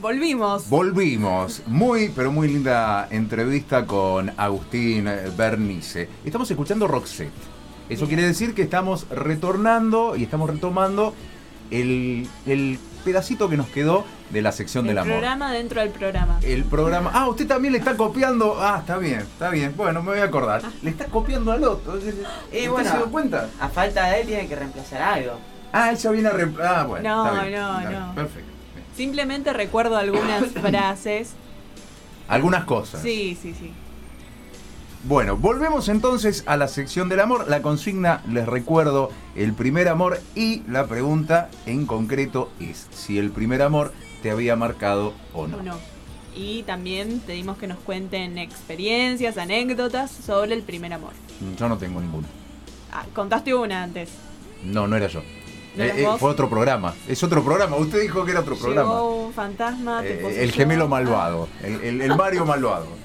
Volvimos. Volvimos. Muy, pero muy linda entrevista con Agustín Bernice. Estamos escuchando Roxette. Eso quiere decir que estamos retornando y estamos retomando el, el pedacito que nos quedó de la sección del El amor. programa dentro del programa. El programa. Ah, usted también le está copiando. Ah, está bien, está bien. Bueno, me voy a acordar. Le está copiando al otro. Y ¿Usted bueno. se dio cuenta? A falta de él tiene que reemplazar algo. Ah, ella viene a reemplazar. Ah, bueno. No, está bien, no, está bien, no. Perfecto. Bien. Simplemente recuerdo algunas frases. Algunas cosas. Sí, sí, sí. Bueno, volvemos entonces a la sección del amor. La consigna, les recuerdo, el primer amor y la pregunta en concreto es si el primer amor te había marcado o no. ¿O no? Y también pedimos que nos cuenten experiencias, anécdotas sobre el primer amor. Yo no tengo ninguno. Ah, contaste una antes. No, no era yo. ¿No Eh, eh, fue otro programa. Es otro programa. Usted dijo que era otro programa. Llegó un fantasma, te Eh, el gemelo malvado. El, el- el Mario malvado.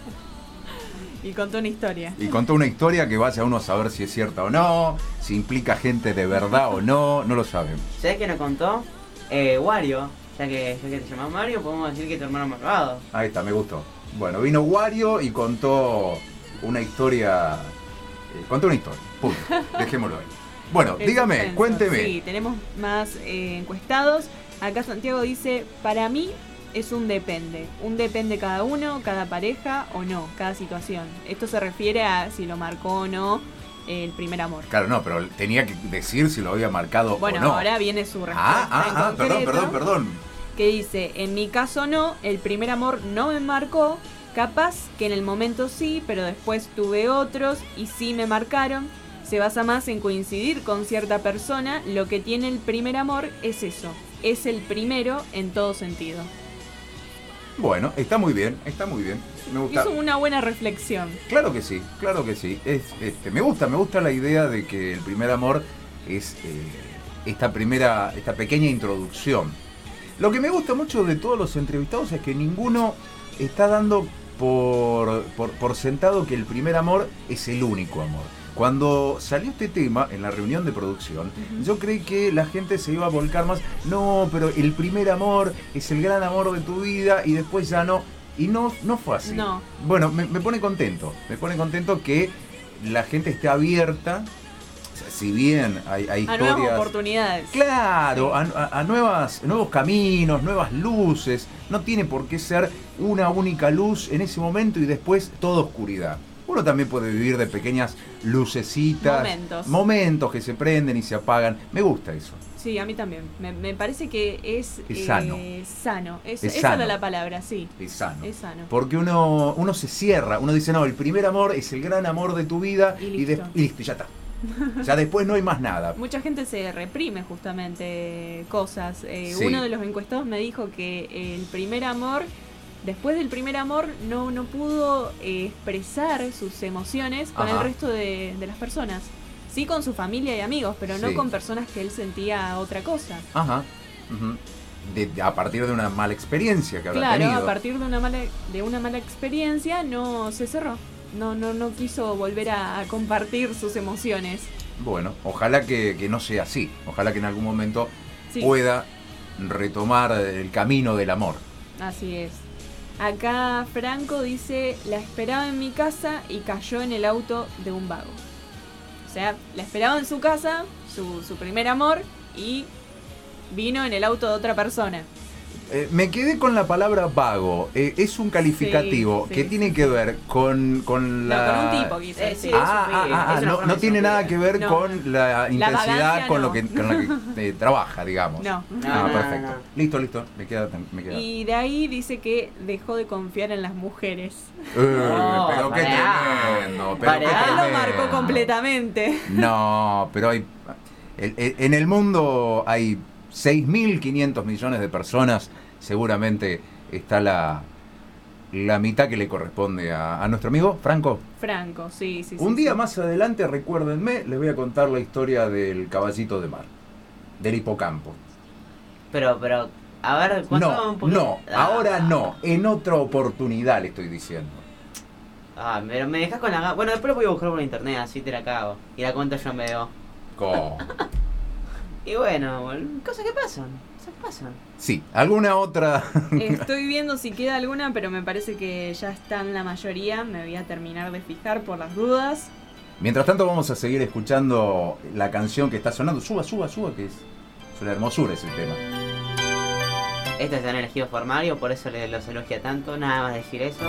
Y contó una historia. Y contó una historia que vaya uno a saber si es cierta o no, si implica gente de verdad o no, no lo sabemos. ¿Sabes qué nos contó? Eh, Wario, ya que, ya que te llamas Mario, podemos decir que tu hermano malvado. Ahí está, me gustó. Bueno, vino Wario y contó una historia. eh, contó una historia. Punto. Dejémoslo ahí. Bueno, El dígame, cuénteme. Sí, tenemos más eh, encuestados. Acá Santiago dice, para mí es un depende. Un depende cada uno, cada pareja o no, cada situación. Esto se refiere a si lo marcó o no eh, el primer amor. Claro, no, pero tenía que decir si lo había marcado Bueno, o no. ahora viene su respuesta ah, ah, ah, perdón, perdón, perdón. Que dice, en mi caso no, el primer amor no me marcó. Capaz que en el momento sí, pero después tuve otros y sí me marcaron. Se basa más en coincidir con cierta persona. Lo que tiene el primer amor es eso. Es el primero en todo sentido. Bueno, está muy bien, está muy bien. Me gusta. Hizo una buena reflexión. Claro que sí, claro que sí. Es, este, me gusta, me gusta la idea de que el primer amor es eh, esta primera, esta pequeña introducción. Lo que me gusta mucho de todos los entrevistados es que ninguno está dando por, por, por sentado que el primer amor es el único amor. Cuando salió este tema en la reunión de producción, yo creí que la gente se iba a volcar más. No, pero el primer amor es el gran amor de tu vida y después ya no. Y no, no fue así. No. Bueno, me, me pone contento. Me pone contento que la gente esté abierta. Si bien hay, hay A nuevas oportunidades. Claro, a, a- a nuevas, nuevos caminos, nuevas luces. No tiene por qué ser una única luz en ese momento y después toda oscuridad. Uno también puede vivir de pequeñas lucecitas, Momentos. momentos que se prenden y se apagan. Me gusta eso. Sí, a mí también. Me, me parece que es, Es eh, sano. sano. Es, Es esa sano. era la palabra, sí. Es sano. Es sano. Porque uno, uno se cierra, uno dice, no, el primer amor es el gran amor de tu vida Y y, de- listo. y listo, ya está. Ya después no hay más nada. Mucha gente se reprime justamente cosas. Eh, Sí. Uno de los encuestados me dijo que el primer amor, después del primer amor, no, no pudo eh, expresar sus emociones con Ajá. el resto de, de las personas. Sí con su familia y amigos, pero no con personas que él sentía otra cosa. Ajá. De- de- a partir de una mala experiencia que habrá Claro, tenido. a partir de una mala de una mala experiencia no se cerró. No, no, no quiso volver a, a compartir sus emociones. Bueno, ojalá que, que no sea así. Ojalá que en algún momento Sí. pueda retomar el camino del amor. Así es. Acá Franco dice, la esperaba en mi casa y cayó en el auto de un vago. O sea, la esperaba en su casa, su, su primer amor, y vino en el auto de otra persona. Eh, me quedé con la palabra vago. Eh, es un calificativo Sí, que sí, tiene sí. que ver con, con No, la... con un tipo quizás. Eh, sí, Ah, ah, ah, no, no tiene nada que ver No. con la intensidad con, no. lo que, con lo que eh, trabaja, digamos. No. Ah, No, perfecto. no. Listo, listo. Me queda. Me queda. Y de ahí dice que dejó de confiar en las mujeres. Eh, No, pero qué tremendo. Pero qué Ah, lo tremendo. marcó completamente. No, pero hay. el- el- En el mundo hay 6.500 millones de personas. Seguramente está la, la mitad que le corresponde a, a nuestro amigo Franco. Franco, sí, sí. sí, Un día sí. más adelante, recuérdenme, les voy a contar la historia del caballito de mar, del hipocampo. Pero, pero, a ver, ¿cuánto No, un poquito? no, Ah. ahora no, en otra oportunidad le estoy diciendo. Ah, pero me dejas con la Bueno, después lo voy a buscar por internet, así te la cago. Y la cuenta yo en video. Co- Y bueno, cosas que pasan. Cosas que pasan. Sí, ¿alguna otra? Estoy viendo si queda alguna, pero me parece que ya están la mayoría. Me voy a terminar de fijar por las dudas. Mientras tanto vamos a seguir escuchando la canción que está sonando. Suba, suba, suba, que es, es una hermosura ese tema. Estos están elegidos por Mario, por eso le- los elogia tanto. Nada más decir eso.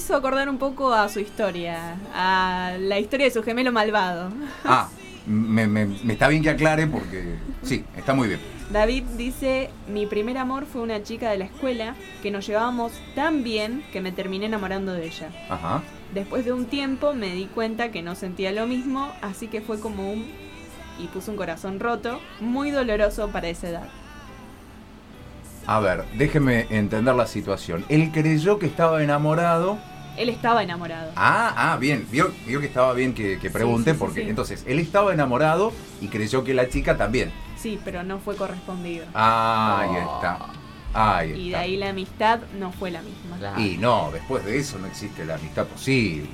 Hizo acordar un poco a su historia, a la historia de su gemelo malvado. Ah, me, me- me está bien que aclare porque sí, está muy bien. David dice, mi primer amor fue una chica de la escuela que nos llevábamos tan bien que me terminé enamorando de ella. Ajá. Después de un tiempo me di cuenta que no sentía lo mismo, así que fue como un... y puso un corazón roto, muy doloroso para esa edad. A ver, déjeme entender la situación. Él creyó que estaba enamorado. Él estaba enamorado. Ah, ah, bien. Vio, vio que estaba bien que, que pregunte sí, sí, porque sí. entonces él estaba enamorado y creyó que la chica también. Sí, pero no fue correspondido. Ah, ahí Oh. está. Ahí Y de ahí la amistad no fue la misma. Claro. Y no, después de eso no existe la amistad posible.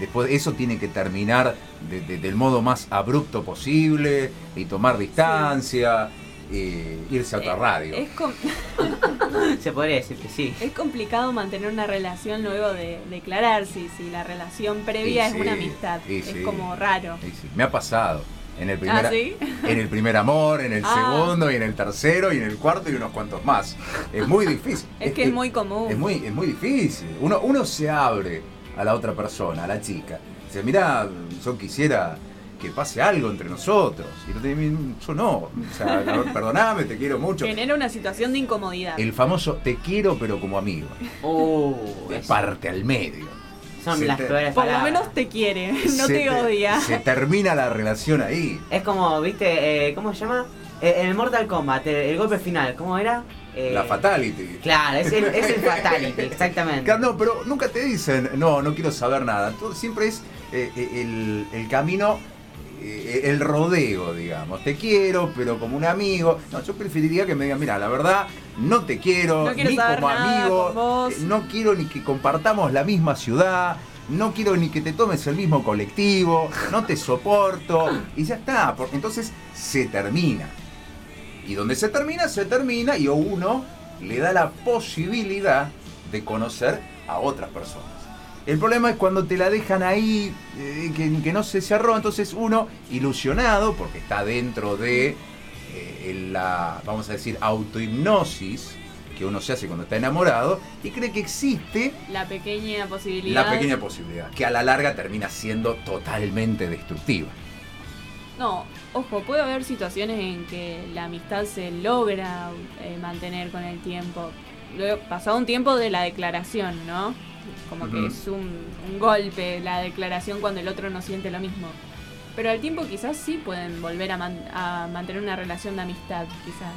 Después eso tiene que terminar de- de- del modo más abrupto posible y tomar distancia, eh, irse a otra Eh, radio. Es, Se podría decir que sí. es complicado mantener una relación luego de declararse. y Si la relación previa Y es sí, una amistad, es sí. como raro. Sí, me ha pasado. En el, primer, ¿Ah, sí? en el primer amor, en el Ah. segundo, y en el tercero, y en el cuarto, y unos cuantos más. Es muy difícil. Es que es muy común. Es muy, es muy difícil. Uno, uno se abre a la otra persona, a la chica. Dice, mira, yo quisiera que pase algo entre nosotros. Y no te- yo no. O sea, perdoname, te quiero mucho. Genera una situación de incomodidad. El famoso te quiero pero como amigo. Uh, De eso. parte al medio. Son Se las te- peores Por lo menos te quiere, no Se te odia. Se termina la relación ahí. Es como, viste, eh, ¿cómo se llama? Eh, en el Mortal Kombat, el, el golpe final, ¿cómo era? Eh, La fatality. Claro, es el, es el Fatality, exactamente. Claro, No, pero nunca te dicen, no, no quiero saber nada. Todo, siempre es eh, el, el camino, eh, el rodeo, digamos. Te quiero, pero como un amigo. No, yo preferiría que me digan, mira, la verdad, no te quiero, No quiero ni como amigo. eh, No quiero ni que compartamos la misma ciudad. No quiero ni que te tomes el mismo colectivo, no te soporto, y ya está, porque entonces se termina. Y donde se termina, se termina y uno le da la posibilidad de conocer a otras personas. El problema es cuando te la dejan ahí, eh, que, que no se cerró, entonces uno, ilusionado, porque está dentro de eh, la, vamos a decir, autohipnosis que uno se hace cuando está enamorado, y cree que existe La pequeña posibilidad. la pequeña posibilidad, que a la larga termina siendo totalmente destructiva. No, ojo, puede haber situaciones en que la amistad se logra eh, mantener con el tiempo. Luego, pasado un tiempo de la declaración, ¿no? Como que es un, un golpe la declaración cuando el otro no siente lo mismo. Pero al tiempo quizás sí pueden volver a, man- a mantener una relación de amistad, quizás.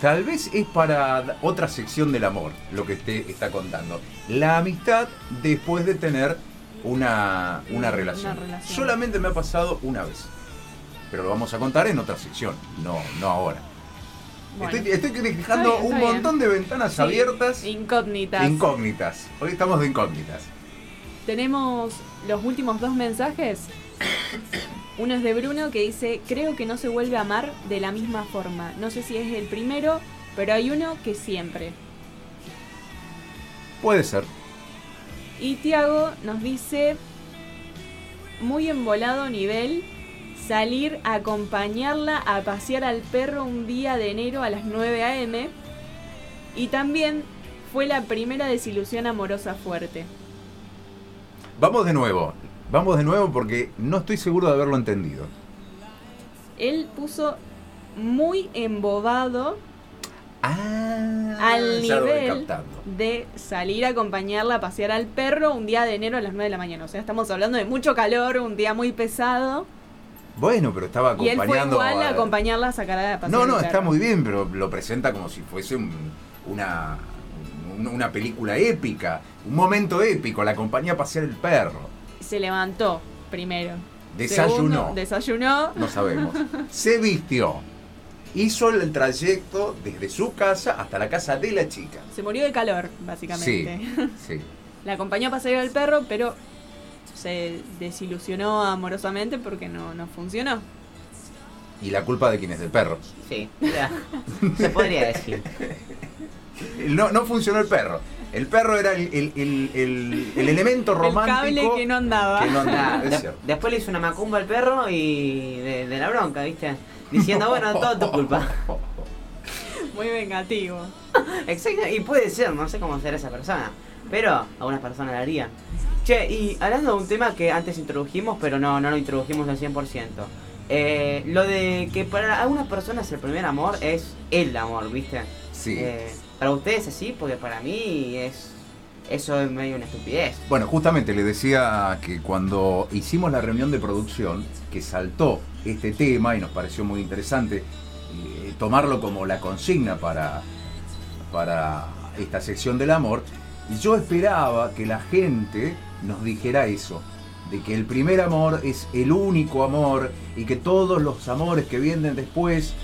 Tal vez es para otra sección del amor lo que usted está contando. La amistad después de tener una, una, Una relación. relación. Solamente me ha pasado una vez. Pero lo vamos a contar en otra sección, no, no ahora. Bueno, Estoy, estoy dejando un montón de ventanas sí, abiertas, Incógnitas. incógnitas. Hoy estamos de incógnitas. Tenemos los últimos dos mensajes. Uno es de Bruno que dice, creo que no se vuelve a amar de la misma forma. No sé si es el primero, pero hay uno que siempre. Puede ser. Y Tiago nos dice, muy embolado nivel, salir a acompañarla a pasear al perro un día de enero a las 9 a.m. Y también fue la primera desilusión amorosa fuerte. Vamos de nuevo. Vamos de nuevo porque no estoy seguro de haberlo entendido. Él puso muy embobado Ah, al nivel de salir a acompañarla a pasear al perro un día de enero a las 9 de la mañana. O sea, estamos hablando de mucho calor, un día muy pesado. Bueno, pero estaba Y él fue acompañando. igual a acompañarla a sacar a pasear No, no, está muy bien, pero lo presenta como si fuese un- una, un- una película épica, un momento épico, la compañía a pasear el perro. Se levantó primero. Desayunó. Segundo, desayunó. No sabemos. Se vistió. Hizo el trayecto desde su casa hasta la casa de la chica. Se murió de calor, básicamente. Sí. La acompañó a pasear al perro, pero se desilusionó amorosamente porque no, no funcionó. Y la culpa de quién es del perro. Sí, ya. se podría decir. No, no funcionó el perro. El perro era el, el- el- el- el elemento romántico. El cable que no andaba. que no andaba, es de- cierto. después le hizo una macumba al perro y de, de la bronca, ¿viste? Diciendo, bueno, todo tu culpa. Muy vengativo. Exacto, y puede ser, no sé cómo será esa persona, pero algunas personas la harían. Che, y hablando de un tema que antes introdujimos, pero no, no lo introdujimos al 100%. Eh, lo de que para algunas personas el primer amor es el amor, ¿viste? Sí. Eh, para ustedes es así, porque para mí es eso es medio una estupidez. Bueno, justamente le decía que cuando hicimos la reunión de producción, que saltó este tema y nos pareció muy interesante eh, tomarlo como la consigna para, para esta sección del amor, yo esperaba que la gente nos dijera eso, de que el primer amor es el único amor y que todos los amores que vienen después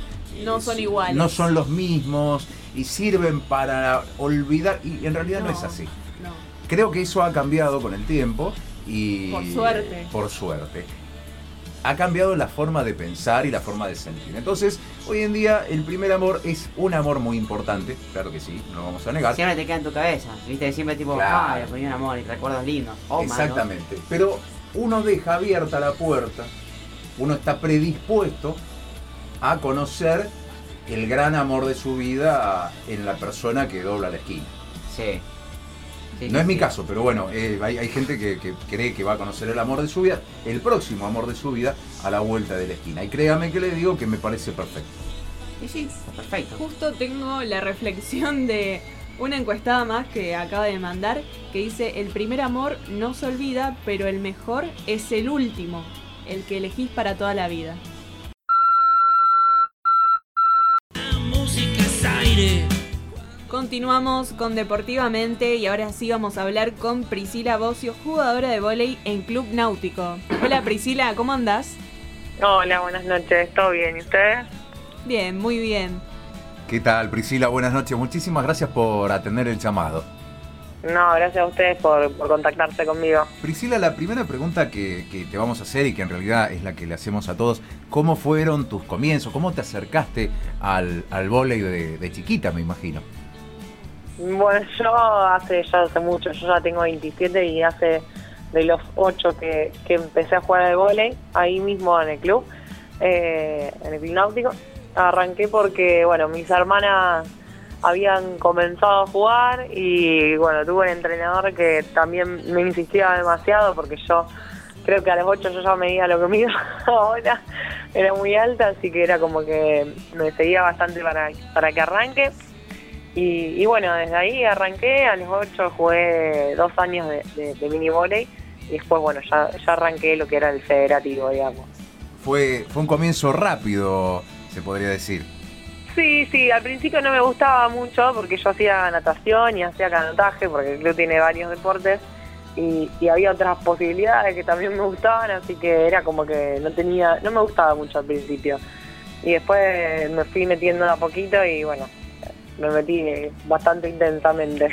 No eh, son iguales. No son los mismos y sirven para olvidar, y en realidad no es así. No. Creo que eso ha cambiado con el tiempo y... Por suerte. Por suerte. Ha cambiado la forma de pensar y la forma de sentir. Entonces, hoy en día el primer amor es un amor muy importante, claro que sí, no lo vamos a negar. Siempre te queda en tu cabeza, ¿viste? Siempre tipo, Claro. ay, el primer amor y recuerdos lindos. o malos. Exactamente. Pero uno deja abierta la puerta, uno está predispuesto a conocer el gran amor de su vida en la persona que dobla la esquina. Sí. No es mi caso, pero bueno, eh, hay, hay gente que, que cree que va a conocer el amor de su vida, el próximo amor de su vida, a la vuelta de la esquina. Y créame que le digo que me parece perfecto. Sí, sí, perfecto. Justo tengo la reflexión de una encuestada más que acaba de mandar que dice el primer amor no se olvida, pero el mejor es el último, el que elegís para toda la vida. Continuamos con Deportivamente y ahora sí vamos a hablar con Priscila Bocio, jugadora de vóley en Club Náutico. Hola Priscila, ¿cómo andás? Hola, buenas noches, ¿todo bien? ¿Y ustedes? Bien, muy bien. ¿Qué tal, Priscila? Buenas noches. Muchísimas gracias por atender el llamado. No, gracias a ustedes por, por contactarse conmigo. Priscila, la primera pregunta que, que te vamos a hacer y que en realidad es la que le hacemos a todos, ¿cómo fueron tus comienzos? ¿Cómo te acercaste al, al vóley de, de chiquita, me imagino? Bueno, yo hace ya hace mucho, yo ya tengo 27 y hace de los 8 que, que empecé a jugar al vóley, ahí mismo en el club, eh, en el club. Arranqué porque, bueno, mis hermanas habían comenzado a jugar y, bueno, tuve un entrenador que también me insistía demasiado porque yo creo que a los 8 yo ya medía lo que mido ahora, era muy alta, así que era como que me seguía bastante para, para que arranque. Y, y bueno, desde ahí arranqué, a los 8 jugué dos años de, de, de mini volei y después, bueno, ya, ya arranqué lo que era el federativo, digamos. Fue, fue un comienzo rápido, se podría decir. Sí, sí, al principio no me gustaba mucho porque yo hacía natación y hacía canotaje, porque el club tiene varios deportes y, y había otras posibilidades que también me gustaban, así que era como que no tenía, no me gustaba mucho al principio. Y después me fui metiendo a poquito y bueno, me metí bastante intensamente.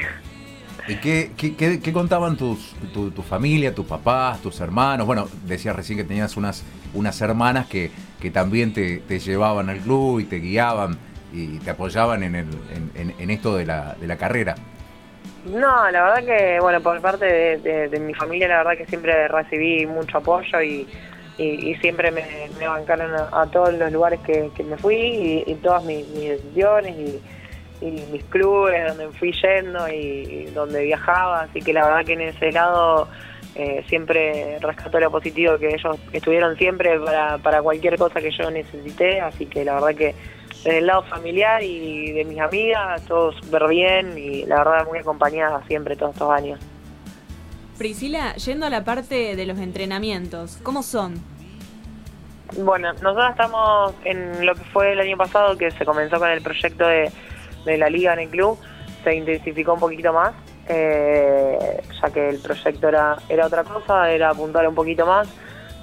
¿Y qué, qué, qué- qué contaban tus, tu, tu familia, tus papás, tus hermanos? Bueno, decías recién que tenías unas, unas hermanas que, que también te, te llevaban al club y te guiaban y te apoyaban en, el, en, en- en esto de la, de la carrera. No, la verdad que, bueno, por parte de, de- de mi familia, la verdad que siempre recibí mucho apoyo y, y- y siempre me, me bancaron a, a todos los lugares que, que me fui y, y todas mis, mis decisiones y, y mis clubes donde fui yendo y, y donde viajaba. Así que la verdad que en ese lado eh, siempre rescato lo positivo que ellos estuvieron siempre para, para cualquier cosa que yo necesité. Así que la verdad que desde el lado familiar y de mis amigas, todo súper bien y la verdad muy acompañada siempre todos estos años. Priscila, yendo a la parte de los entrenamientos, ¿cómo son? Bueno, nosotros estamos en lo que fue el año pasado, que se comenzó con el proyecto de, de la liga en el club, se intensificó un poquito más, eh, ya que el proyecto era, era otra cosa, era apuntar un poquito más,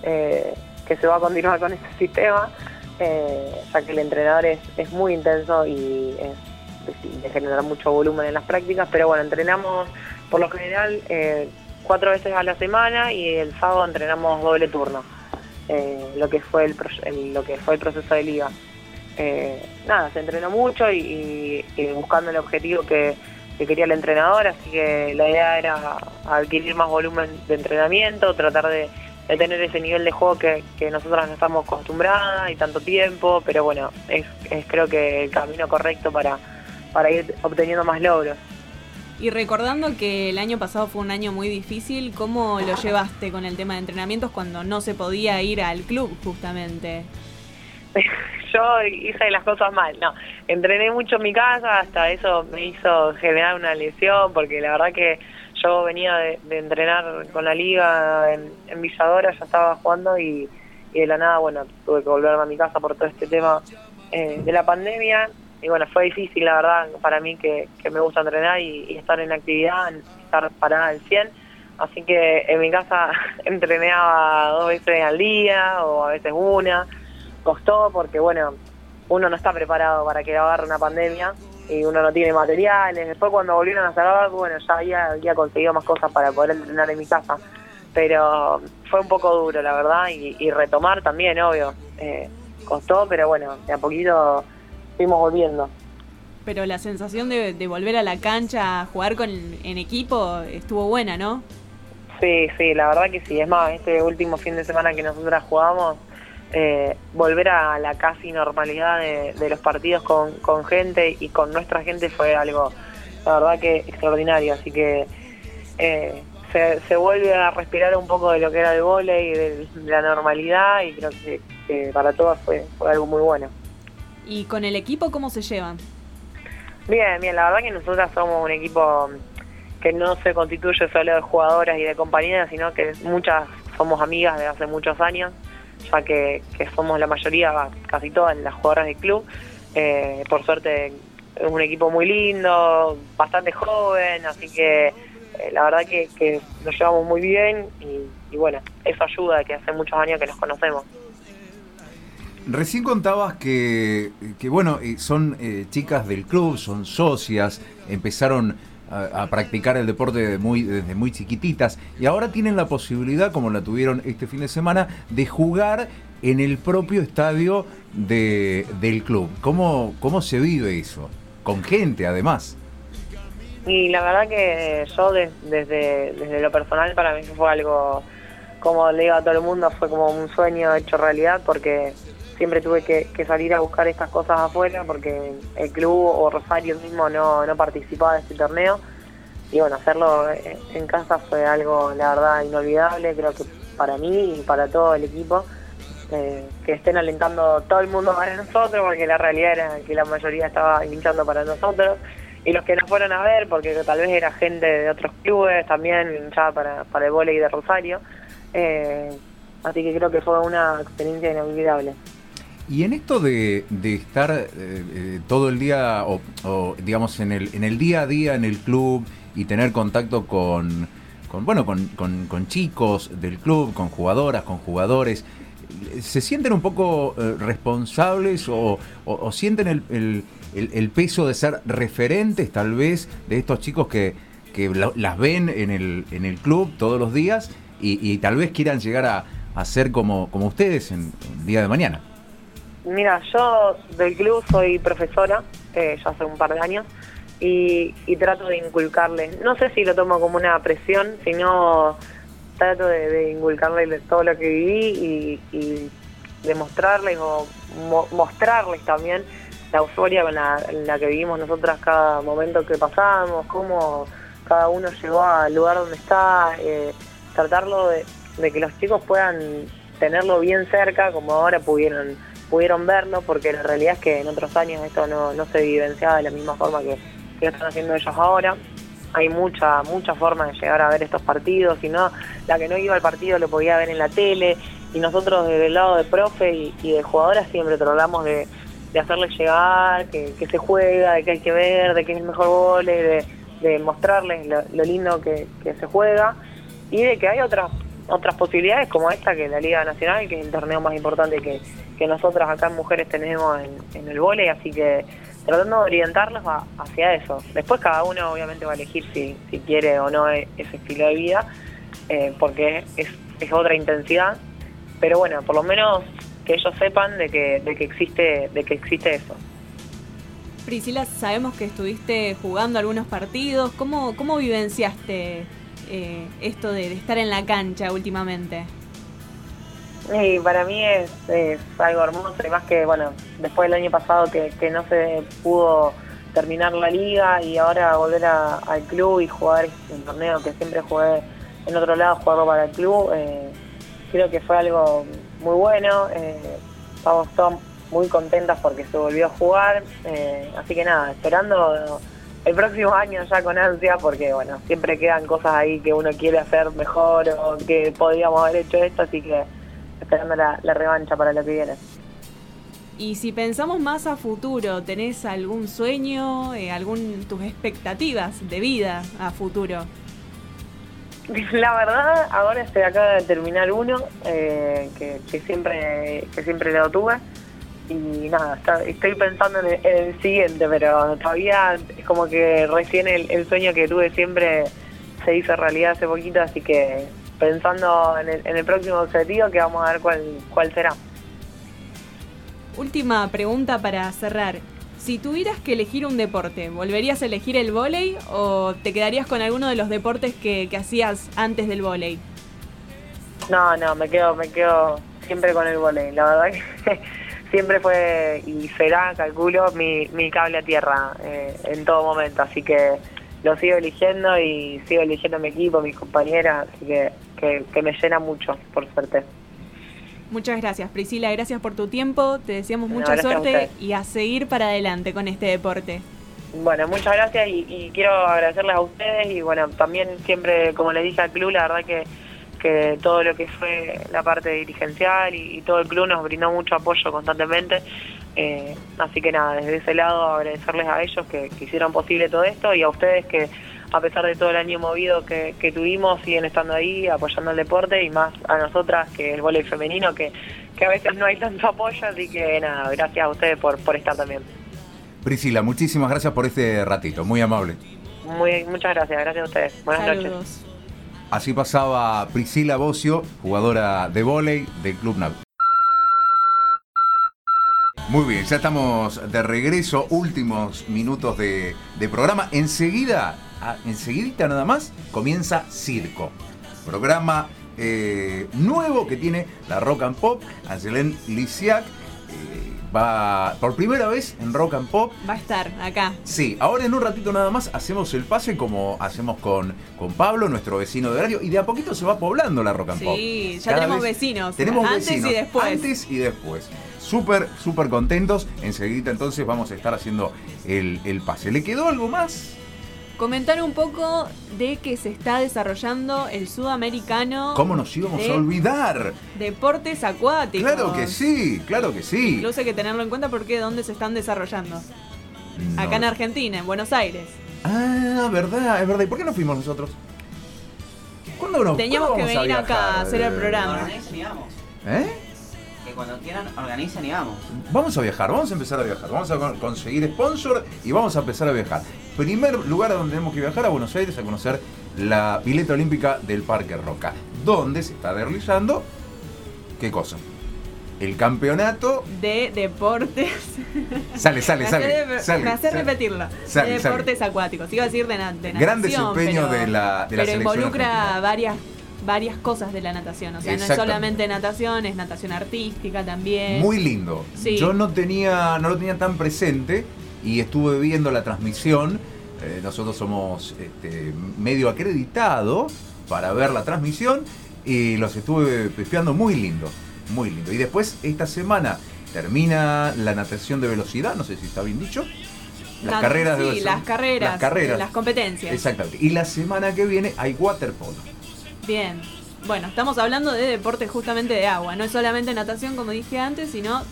eh, que se va a continuar con este sistema, eh, ya que el entrenador es, es muy intenso y es de, generar mucho volumen en las prácticas, pero bueno, entrenamos por lo general cuatro veces a la semana y el sábado entrenamos doble turno, lo que fue el, lo que fue el proceso de liga. Eh, nada, se entrenó mucho y, buscando el objetivo que, quería el entrenador, así que la idea era adquirir más volumen de entrenamiento, tratar de, tener ese nivel de juego que, que nosotras no estamos acostumbradas y tanto tiempo, pero bueno, es, es creo que el camino correcto para, para ir obteniendo más logros. Y recordando que el año pasado fue un año muy difícil, ¿cómo lo llevaste con el tema de entrenamientos cuando no se podía ir al club justamente? Yo hice las cosas mal, no. Entrené mucho en mi casa, hasta eso me hizo generar una lesión, porque la verdad que yo venía de, entrenar con la liga en, en, Villadora, ya estaba jugando y, de la nada, bueno, tuve que volverme a mi casa por todo este tema eh, de la pandemia y bueno, fue difícil la verdad para mí que, me gusta entrenar y, estar en actividad, estar parada al 100. Así que en mi casa entrenaba dos veces al día o a veces una. Costó porque bueno, uno no está preparado para que agarre una pandemia y uno no tiene materiales. Después cuando volvieron a cerrar, bueno, ya había, conseguido más cosas para poder entrenar en mi casa. Pero fue un poco duro, la verdad, y, retomar también, obvio. Eh, costó, pero bueno, de a poquito fuimos volviendo. Pero la sensación de, volver a la cancha a jugar con, en equipo estuvo buena, ¿no? Sí, sí, la verdad que sí. Es más, este último fin de semana que nosotras jugamos, eh, volver a la casi normalidad de, los partidos con, con, gente y con nuestra gente fue algo, la verdad que extraordinario. Así que eh, se, vuelve a respirar un poco de lo que era el volei, de, de la normalidad y creo que, que para todas fue, fue algo muy bueno. ¿Y con el equipo cómo se llevan? Bien, bien, la verdad que nosotras somos un equipo que no se constituye solo de jugadoras y de compañeras, sino que muchas somos amigas de hace muchos años, ya que, somos la mayoría, casi todas las jugadoras del club. Eh, por suerte es un equipo muy lindo, bastante joven, así que eh, la verdad que, que, nos llevamos muy bien y, bueno, eso ayuda, que hace muchos años que nos conocemos. Recién contabas que, bueno, eh, son chicas del club, son socias, empezaron a, practicar el deporte muy, desde muy chiquititas y ahora tienen la posibilidad, como la tuvieron este fin de semana, de jugar en el propio estadio de, del club. ¿Cómo, ¿Cómo se vive eso? Con gente, además. Y la verdad que yo desde, desde lo personal para mí fue algo, como le digo a todo el mundo, fue como un sueño hecho realidad porque siempre tuve que, salir a buscar estas cosas afuera porque el club o Rosario mismo no, no participaba de este torneo. Y bueno, hacerlo en casa fue algo, la verdad, inolvidable, creo que para mí y para todo el equipo. Eh, que estén alentando todo el mundo para nosotros, porque la realidad era que la mayoría estaba hinchando para nosotros. Y los que nos fueron a ver, porque tal vez era gente de otros clubes, también hinchaba para, para el volei de Rosario. Eh, así que creo que fue una experiencia inolvidable. Y en esto de, estar eh, eh, todo el día, o, digamos, en el, en el día a día en el club y tener contacto con, bueno, con, chicos del club, con jugadoras, con jugadores, ¿se sienten un poco eh, responsables o, sienten el, peso de ser referentes tal vez de estos chicos que, las ven en el, en el club todos los días y, tal vez quieran llegar a, a ser como, como ustedes en el día de mañana? Mira, yo del club soy profesora, eh, ya hace un par de años, y, trato de inculcarles, no sé si lo tomo como una presión, sino trato de, inculcarles todo lo que viví y, demostrarles o mostrarles también la euforia con la, la que vivimos nosotras cada momento que pasamos, cómo cada uno llegó al lugar donde está, eh, tratarlo de que los chicos puedan tenerlo bien cerca como ahora pudieron pudieron verlo, porque la realidad es que en otros años esto no, no se vivenciaba de la misma forma que, lo están haciendo ellos ahora. Hay mucha, mucha forma de llegar a ver estos partidos, si no, la que no iba al partido lo podía ver en la tele, y nosotros desde el lado de profe y, de jugadoras siempre tratamos de, de hacerles llegar, que, se juega, de que hay que ver, de que es el mejor gol, de, de mostrarles lo, lindo que, que se juega y de que hay otras otras posibilidades como esta que es la Liga Nacional, que es el torneo más importante que, que nosotras acá en Mujeres tenemos en, el vóley, así que tratando de orientarlos a- hacia eso. Después cada uno obviamente va a elegir si, si quiere o no e- ese estilo de vida, eh, porque es, es otra intensidad, pero bueno, por lo menos que ellos sepan de que, de que existe, de que existe eso. Priscila, sabemos que estuviste jugando algunos partidos. ¿Cómo, cómo vivenciaste eh, esto de, estar en la cancha últimamente? Y para mí es, algo hermoso, y más que, bueno, después del año pasado que, que no se pudo terminar la liga y ahora volver a- al club y jugar el torneo que siempre jugué en otro lado, jugarlo para el club, eh, creo que fue algo muy bueno. eh, estamos todos muy contentas porque se volvió a jugar, eh, así que nada, esperando el próximo año ya con ansia porque, bueno, siempre quedan cosas ahí que uno quiere hacer mejor o que podríamos haber hecho esto, así que esperando la, la revancha para lo que viene. Y si pensamos más a futuro, ¿tenés algún sueño, eh, algún tus expectativas de vida a futuro? La verdad, ahora se acaba de terminar uno eh, que, que siempre que siempre lo tuve y nada, está- estoy pensando en el, en el siguiente, pero todavía es como que recién el, el sueño que tuve siempre se hizo realidad hace poquito, así que pensando en el, en el próximo objetivo que vamos a ver cuál, cuál será. Última pregunta para cerrar. Si tuvieras que elegir un deporte, ¿volverías a elegir el vóley o te quedarías con alguno de los deportes que, que hacías antes del vóley? No, no, me quedo, me quedo siempre con el volei. La verdad que siempre fue y será, calculo, mi, mi cable a tierra eh, en todo momento. Así que lo sigo eligiendo y sigo eligiendo mi equipo, mis compañeras, así que, que, que me llena mucho, por suerte. Muchas gracias, Priscila. Gracias por tu tiempo. Te deseamos mucha a suerte y a seguir para adelante con este deporte. Bueno, muchas gracias y, y quiero agradecerles a ustedes y bueno, también siempre, como les dije al club, la verdad que, que todo lo que fue la parte dirigencial y, y todo el club nos brindó mucho apoyo constantemente. Eh, así que nada, desde ese lado agradecerles a ellos que, que hicieron posible todo esto y a ustedes que a pesar de todo el año movido que, que tuvimos siguen estando ahí apoyando el deporte y más a nosotras que el voleibol femenino que, que a veces no hay tanto apoyo, así que nada, gracias a ustedes por, por estar también. Priscila, muchísimas gracias por este ratito, muy amable. Muy, muchas gracias, gracias a ustedes. Buenas noches. Así pasaba Priscila Bocio, jugadora de vóley del Club Nav. Muy bien, ya estamos de regreso, últimos minutos de, programa. Enseguida, ah, enseguidita nada más, comienza Circo. Programa eh, nuevo que tiene la Rock and Pop, Angelén Lisiac. eh, va por primera vez en Rock and Pop. Va a estar acá. Sí, ahora en un ratito nada más hacemos el pase como hacemos con, con Pablo, nuestro vecino de horario, y de a poquito se va poblando la rock and pop. Sí, ya Cada tenemos vecinos. Tenemos antes vecinos, y después. Antes y después. Súper, súper contentos. Enseguida entonces vamos a estar haciendo el, el pase. ¿Le quedó algo más? Comentar un poco de que se está desarrollando el sudamericano ¿Cómo nos íbamos de a olvidar? deportes acuáticos. Claro que sí, claro que sí. Incluso hay que tenerlo en cuenta porque dónde se están desarrollando. No. Acá en Argentina, en Buenos Aires. Ah, verdad, es verdad. ¿Y por qué no fuimos nosotros? ¿Cuándo nos Teníamos cuándo que venir acá a hacer el programa. ¿Eh? Que cuando quieran, organicen y vamos. Vamos a viajar, vamos a empezar a viajar, vamos a con- conseguir sponsor y vamos a empezar a viajar. Primer lugar a donde tenemos que viajar a Buenos Aires a conocer la pileta olímpica del Parque Roca, donde se está realizando, ¿qué cosa? El campeonato. De deportes. Sale, sale, me sale. hace, sale, me hace sale. repetirlo. Sale, de sale. deportes acuáticos. Iba a decir de, na- de. Gran desempeño pero, de la- de la Pero selección involucra argentina. varias varias cosas de la natación. O sea, no es solamente natación, es natación artística también. Muy lindo. Sí. Yo no tenía, no lo tenía tan presente y estuve viendo la transmisión. Eh, nosotros somos este, medio acreditado para ver la transmisión y los estuve pespeando muy lindo, muy lindo. Y después esta semana termina la natación de velocidad, no sé si está bien dicho. Las Nat- carreras de sí, velocidad. las carreras, Las carreras. las competencias. Exactamente. Y la semana que viene hay waterpolo. Bien. Bueno, estamos hablando de deportes justamente de agua. No es solamente natación, como dije antes, sino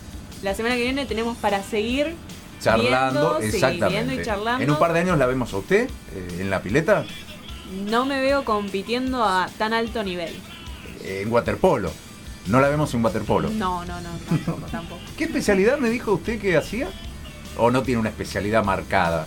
la semana que viene tenemos para seguir Charlando, viendo, exactamente. viendo y charlando. En un par de años la vemos a usted eh, en la pileta. No me veo compitiendo a tan alto nivel. Eh, en waterpolo. No la vemos en waterpolo. No, no, no, tampoco, tampoco. ¿Qué especialidad me dijo usted que hacía? ¿O no tiene una especialidad marcada?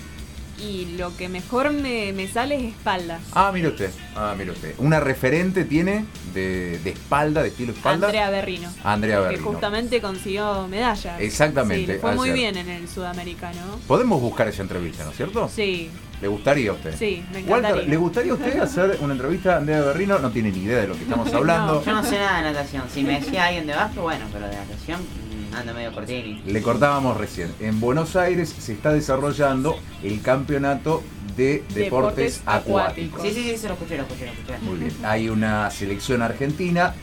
Y lo que mejor me, me sale es espalda. Ah, mire usted, ah, mire usted. Una referente tiene de, de espalda, de estilo espalda. Andrea Berrino. Andrea Que Berrino. justamente consiguió medalla. Exactamente, Sí, fue muy bien en el sudamericano. Podemos buscar esa entrevista, ¿no es cierto? Sí, ¿Le gustaría a usted? sí, me encantaría. Walter, ¿le gustaría a usted hacer una entrevista a Andrea Berrino? No tiene ni idea de lo que estamos hablando. Yo no sé nada de natación. Si me decía alguien de básquet, bueno, pero de natación ando medio cortini. Le cortábamos recién. En Buenos Aires se está desarrollando el campeonato de deportes, Deportes acuáticos. acuáticos. Sí, sí, sí, se lo escuché, lo escuché, lo escuché. Muy bien. Hay una selección argentina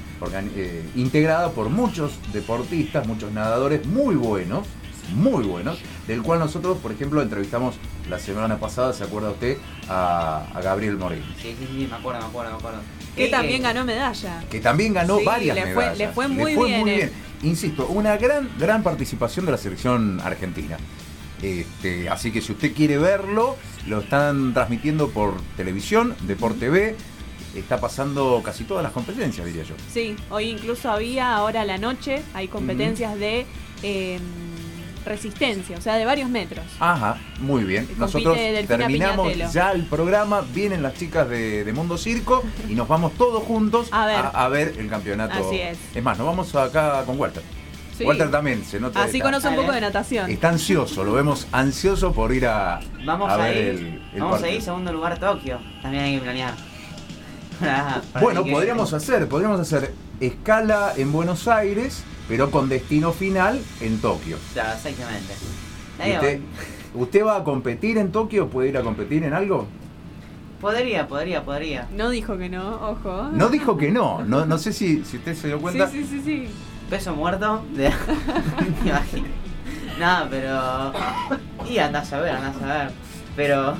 eh, integrada por muchos deportistas, muchos nadadores muy buenos, muy buenos, del cual nosotros, por ejemplo, entrevistamos la semana pasada, ¿se acuerda usted? A, a Gabriel Moreno, Sí, sí, sí, me acuerdo, me acuerdo, me acuerdo. Que Eh, también eh, ganó medalla. que también ganó Sí, varias le fue- medallas. le fue muy bien. Insisto, una gran, gran participación de la selección argentina. Este, así que si usted quiere verlo, lo están transmitiendo por televisión, Deport TV. Está pasando casi todas las competencias, diría yo. Sí, hoy incluso había, ahora a la noche, hay competencias de eh, resistencia, o sea, de varios metros. Ajá, muy bien. Compite Nosotros Delfina terminamos Piñatelo. ya el programa, vienen las chicas de, de Mundo Circo y nos vamos todos juntos A ver. a ver el campeonato. Así es. más, nos vamos acá con Walter. Sí. Walter también se nota. Así conoce un poco de natación. Está ansioso, lo vemos ansioso por ir a, Vamos a a, ver ir, el, el vamos a ir segundo lugar Tokio. También hay que planear. Bueno, que- podríamos hacer, podríamos hacer escala en Buenos Aires, pero con destino final en Tokio. Claro, exactamente. ¿Y Ahí ¿Usted, va. ¿Usted va a competir en Tokio? ¿Puede ir a competir en algo? Podría, podría, podría. No dijo que no, ojo. No dijo que no, no, no sé si, si usted se dio cuenta. Sí, sí, sí, sí. Peso muerto. De... Me imagino. No, pero. Y andás a ver, andás a ver. Pero.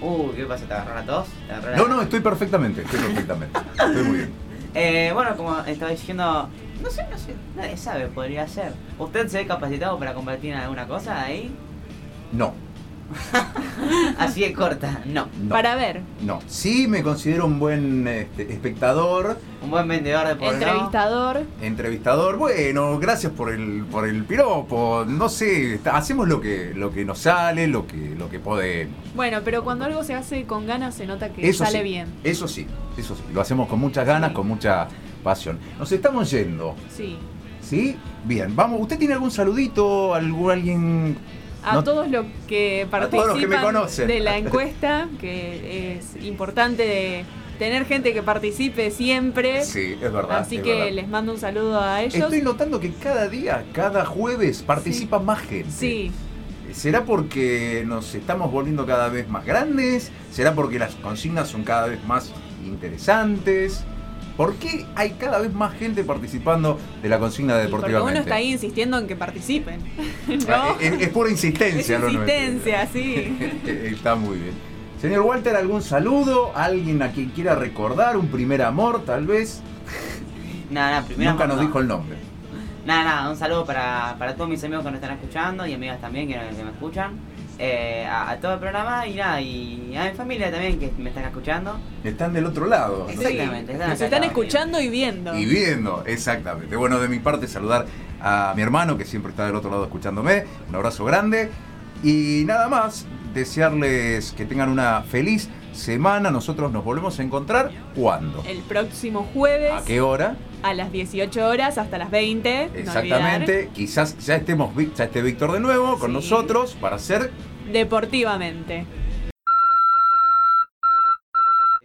Uh, ¿qué pasa? ¿Te agarró la tos? ¿Te agarró la- No, no, estoy perfectamente, estoy perfectamente. Estoy muy bien. Eh, bueno, como estaba diciendo, no sé, no sé, nadie sabe, podría ser. ¿Usted se ve capacitado para competir en alguna cosa ahí? No, Así de corta, no. no. Para ver, No, sí me considero un buen este, espectador, Un buen vendedor de porno. entrevistador. entrevistador. Bueno, gracias por el, por el piropo. No sé, está- hacemos lo que, lo que nos sale, lo que, lo que podemos. Bueno, pero cuando algo se hace con ganas se nota que Eso sale sí, bien. Eso sí, eso sí. Lo hacemos con muchas ganas, Sí. con mucha pasión. Nos estamos yendo, Sí. ¿sí? Bien, vamos. ¿Usted tiene algún saludito? ¿Algún alguien? A No- todos los que participan los que de la encuesta, que es importante de tener gente que participe siempre. Sí, es verdad. Así es que verdad. les mando un saludo a ellos. Estoy notando que cada día, cada jueves participa más gente. Sí, ¿Será porque nos estamos volviendo cada vez más grandes? ¿Será porque las consignas son cada vez más interesantes? ¿Por qué hay cada vez más gente participando de la consigna de y porque uno está ahí insistiendo en que participen. Ah, ¿No? Es, es pura Es insistencia, lo nuestro. insistencia, sí. Está muy bien. Señor Walter, ¿algún saludo? ¿Alguien a quien quiera recordar? ¿Un primer amor, tal vez? Nada, nada, primero. Nunca nos no. dijo el nombre. Nada, nada, un saludo para, para todos mis amigos que nos están escuchando y amigas también que, que me escuchan. Eh, a, a todo el programa y nada, y a mi familia también que me están escuchando. Están del otro lado. Exactamente, están Nos están escuchando y viendo. Y viendo, exactamente. Bueno, de mi parte saludar a mi hermano que siempre está del otro lado escuchándome. Un abrazo grande. Y nada más, desearles que tengan una feliz semana. Nosotros nos volvemos a encontrar ¿cuándo? El próximo jueves ¿A qué hora? A las 18 horas hasta las 20. no Exactamente. Quizás ya estemos ya esté Víctor de nuevo con Sí. nosotros para hacer. Deportivamente.